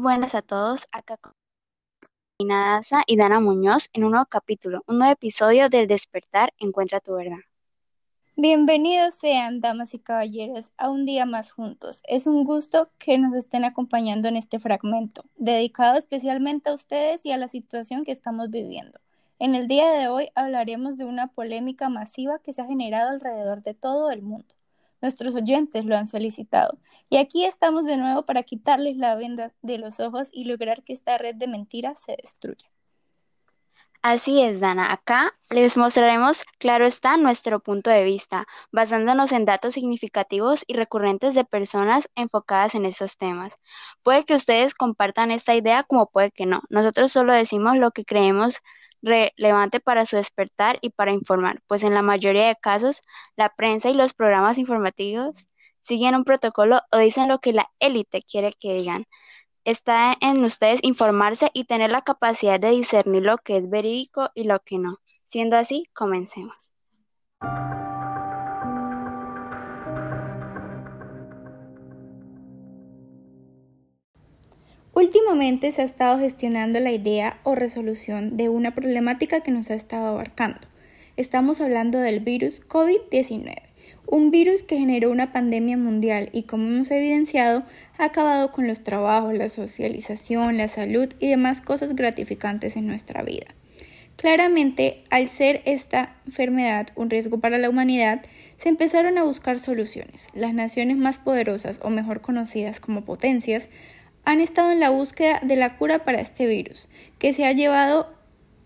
buenas a todos. Acá con y Dana Muñoz en un nuevo capítulo, un nuevo episodio del Despertar Encuentra tu verdad. Bienvenidos sean, damas y caballeros, a un día más juntos. Es un gusto que nos estén acompañando en este fragmento, dedicado especialmente a ustedes y a la situación que estamos viviendo. En el día de hoy hablaremos de una polémica masiva que se ha generado alrededor de todo el mundo. Nuestros oyentes lo han solicitado. Y aquí estamos de nuevo para quitarles la venda de los ojos y lograr que esta red de mentiras se destruya. Así es, Dana. Acá les mostraremos, claro está, nuestro punto de vista, basándonos en datos significativos y recurrentes de personas enfocadas en estos temas. Puede que ustedes compartan esta idea como puede que no. Nosotros solo decimos lo que creemos relevante para su despertar y para informar, pues en la mayoría de casos la prensa y los programas informativos siguen un protocolo o dicen lo que la élite quiere que digan. Está en ustedes informarse y tener la capacidad de discernir lo que es verídico y lo que no. Siendo así, comencemos. Últimamente se ha estado gestionando la idea o resolución de una problemática que nos ha estado abarcando. Estamos hablando del virus COVID-19, un virus que generó una pandemia mundial y como hemos evidenciado ha acabado con los trabajos, la socialización, la salud y demás cosas gratificantes en nuestra vida. Claramente, al ser esta enfermedad un riesgo para la humanidad, se empezaron a buscar soluciones. Las naciones más poderosas o mejor conocidas como potencias han estado en la búsqueda de la cura para este virus, que se ha llevado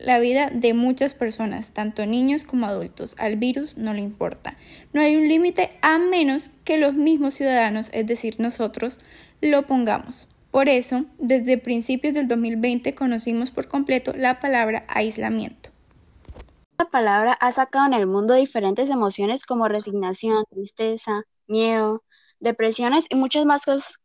la vida de muchas personas, tanto niños como adultos. Al virus no le importa. No hay un límite a menos que los mismos ciudadanos, es decir, nosotros, lo pongamos. Por eso, desde principios del 2020 conocimos por completo la palabra aislamiento. Esta palabra ha sacado en el mundo diferentes emociones como resignación, tristeza, miedo, depresiones y muchas más cosas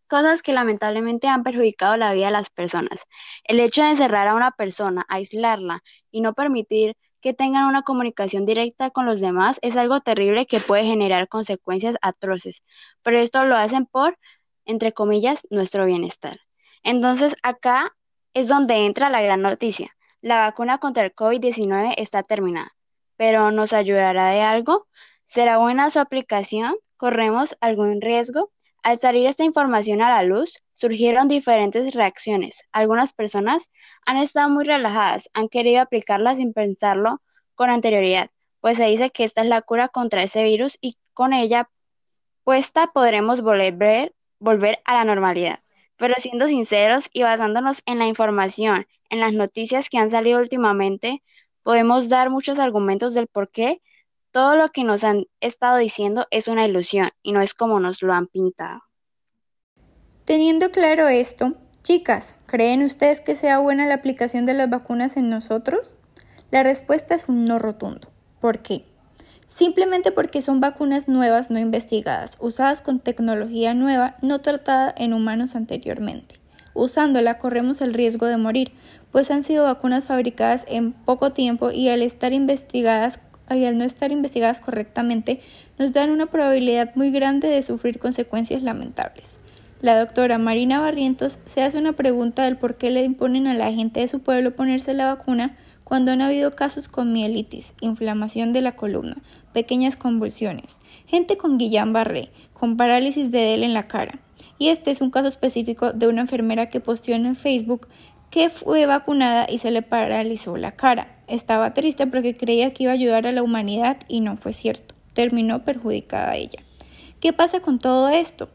que lamentablemente han perjudicado la vida de las personas. El hecho de encerrar a una persona, aislarla y no permitir que tengan una comunicación directa con los demás es algo terrible que puede generar consecuencias atroces, pero esto lo hacen por, entre comillas, nuestro bienestar. Entonces acá es donde entra la gran noticia. La vacuna contra el COVID-19 está terminada, pero ¿nos ayudará de algo? ¿Será buena su aplicación? ¿Corremos algún riesgo? Al salir esta información a la luz, surgieron diferentes reacciones. Algunas personas han estado muy relajadas, han querido aplicarla sin pensarlo con anterioridad, pues se dice que esta es la cura contra ese virus y con ella puesta podremos volver, a la normalidad. Pero siendo sinceros y basándonos en la información, en las noticias que han salido últimamente, podemos dar muchos argumentos del por qué todo lo que nos han estado diciendo es una ilusión y no es como nos lo han pintado. Teniendo claro esto, chicas, ¿creen ustedes que sea buena la aplicación de las vacunas en nosotros? La respuesta es un no rotundo. ¿Por qué? Simplemente porque son vacunas nuevas no investigadas, usadas con tecnología nueva no tratada en humanos anteriormente. Usándola corremos el riesgo de morir, pues han sido vacunas fabricadas en poco tiempo y al estar investigadas y al no estar investigadas correctamente, nos dan una probabilidad muy grande de sufrir consecuencias lamentables. La doctora Marina Barrientos se hace una pregunta del por qué le imponen a la gente de su pueblo ponerse la vacuna cuando han habido casos con mielitis, inflamación de la columna, pequeñas convulsiones, gente con Guillain-Barré, con parálisis de Dell en la cara. Y este es un caso específico de una enfermera que posteó en Facebook que fue vacunada y se le paralizó la cara. Estaba triste porque creía que iba a ayudar a la humanidad y no fue cierto. Terminó perjudicada a ella. ¿Qué pasa con todo esto?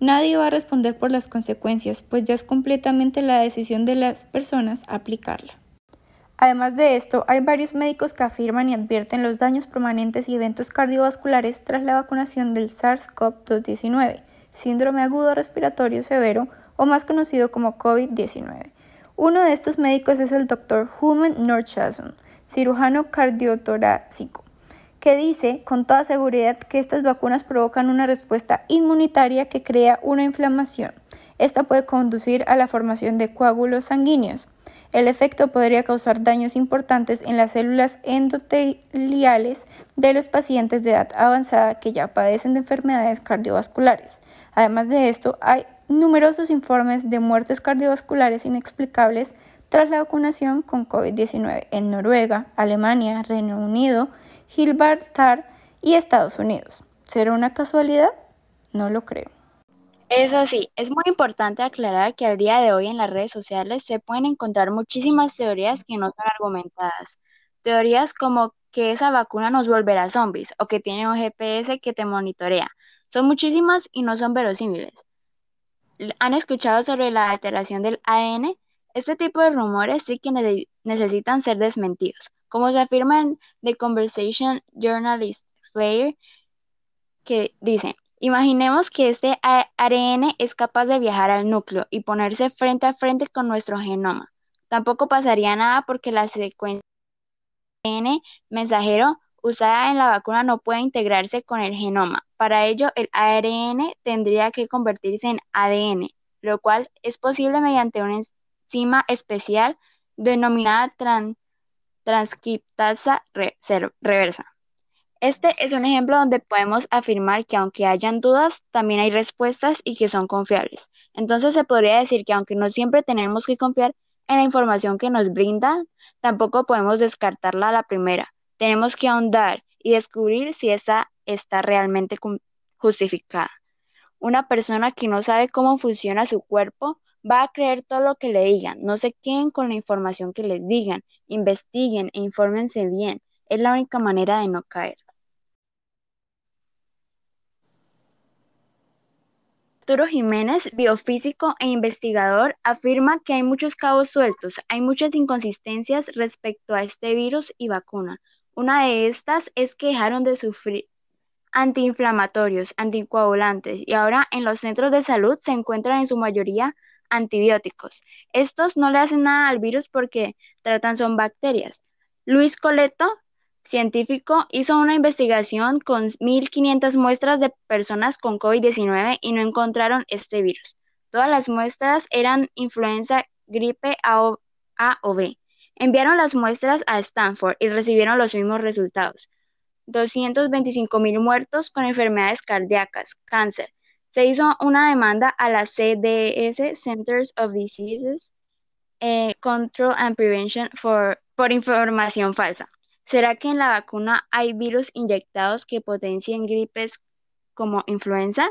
Nadie va a responder por las consecuencias, pues ya es completamente la decisión de las personas aplicarla. Además de esto, hay varios médicos que afirman y advierten los daños permanentes y eventos cardiovasculares tras la vacunación del SARS-CoV-2-19, síndrome agudo respiratorio severo o más conocido como COVID-19. Uno de estos médicos es el Dr. Human Nordchason, cirujano cardiotorácico, que dice con toda seguridad que estas vacunas provocan una respuesta inmunitaria que crea una inflamación. Esta puede conducir a la formación de coágulos sanguíneos. El efecto podría causar daños importantes en las células endoteliales de los pacientes de edad avanzada que ya padecen de enfermedades cardiovasculares. Además de esto, hay numerosos informes de muertes cardiovasculares inexplicables tras la vacunación con COVID-19 en Noruega, Alemania, Reino Unido, Gibraltar y Estados Unidos. ¿Será una casualidad? No lo creo. Eso sí, es muy importante aclarar que al día de hoy en las redes sociales se pueden encontrar muchísimas teorías que no son argumentadas. Teorías como que esa vacuna nos volverá zombies o que tiene un GPS que te monitorea. Son muchísimas y no son verosímiles. ¿Han escuchado sobre la alteración del ADN? Este tipo de rumores sí que necesitan ser desmentidos. Como se afirma en The Conversation Journalist Flair, que dice, Imaginemos que este ARN es capaz de viajar al núcleo y ponerse frente a frente con nuestro genoma. Tampoco pasaría nada porque la secuencia de ARN mensajero usada en la vacuna no puede integrarse con el genoma. Para ello, el ARN tendría que convertirse en ADN, lo cual es posible mediante una enzima especial denominada transcriptasa reversa. Este es un ejemplo donde podemos afirmar que aunque hayan dudas, también hay respuestas y que son confiables. Entonces se podría decir que aunque no siempre tenemos que confiar en la información que nos brindan, tampoco podemos descartarla a la primera. Tenemos que ahondar y descubrir si esta está realmente justificada. Una persona que no sabe cómo funciona su cuerpo va a creer todo lo que le digan. No se queden con la información que les digan. Investiguen e infórmense bien. Es la única manera de no caer. Arturo Jiménez, biofísico e investigador, afirma que hay muchos cabos sueltos, hay muchas inconsistencias respecto a este virus y vacuna. Una de estas es que dejaron de sufrir antiinflamatorios, anticoagulantes y ahora en los centros de salud se encuentran en su mayoría antibióticos. Estos no le hacen nada al virus porque tratan son bacterias. Luis Coleto, científico hizo una investigación con 1.500 muestras de personas con COVID-19 y no encontraron este virus. Todas las muestras eran influenza, gripe A o, B. Enviaron las muestras a Stanford y recibieron los mismos resultados. 225.000 muertos con enfermedades cardíacas, cáncer. Se hizo una demanda a la CDS, Centers of Diseases eh, Control and Prevention, por información falsa. ¿Será que en la vacuna hay virus inyectados que potencien gripes como influenza?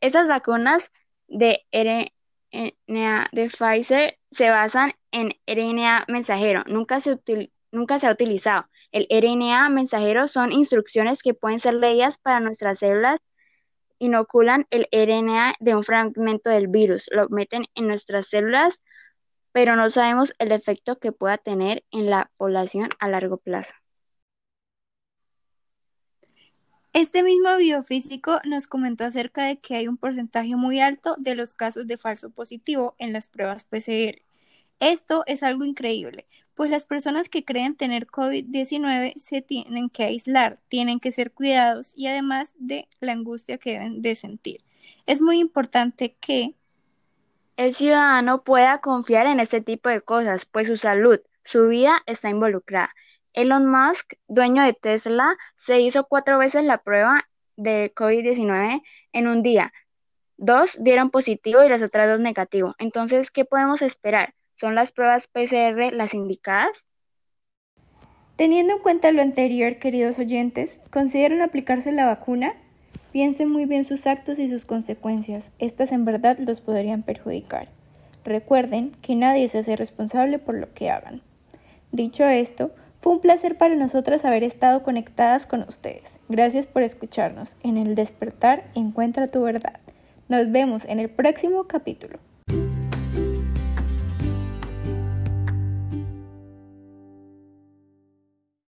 Estas vacunas de RNA de Pfizer se basan en RNA mensajero. Nunca se, nunca se ha utilizado. El RNA mensajero son instrucciones que pueden ser leídas para nuestras células. Inoculan el RNA de un fragmento del virus, lo meten en nuestras células pero no sabemos el efecto que pueda tener en la población a largo plazo. Este mismo biofísico nos comentó acerca de que hay un porcentaje muy alto de los casos de falso positivo en las pruebas PCR. Esto es algo increíble, pues las personas que creen tener COVID-19 se tienen que aislar, tienen que ser cuidados y además de la angustia que deben de sentir. Es muy importante que el ciudadano pueda confiar en este tipo de cosas, pues su salud, su vida está involucrada. Elon Musk, dueño de Tesla, se hizo cuatro veces la prueba de COVID-19 en un día. Dos dieron positivo y las otras dos negativo. Entonces, ¿qué podemos esperar? ¿Son las pruebas PCR las indicadas? Teniendo en cuenta lo anterior, queridos oyentes, ¿consideran aplicarse la vacuna? Piensen muy bien sus actos y sus consecuencias. Estas en verdad los podrían perjudicar. Recuerden que nadie se hace responsable por lo que hagan. Dicho esto, fue un placer para nosotros haber estado conectadas con ustedes. Gracias por escucharnos. En el despertar encuentra tu verdad. Nos vemos en el próximo capítulo.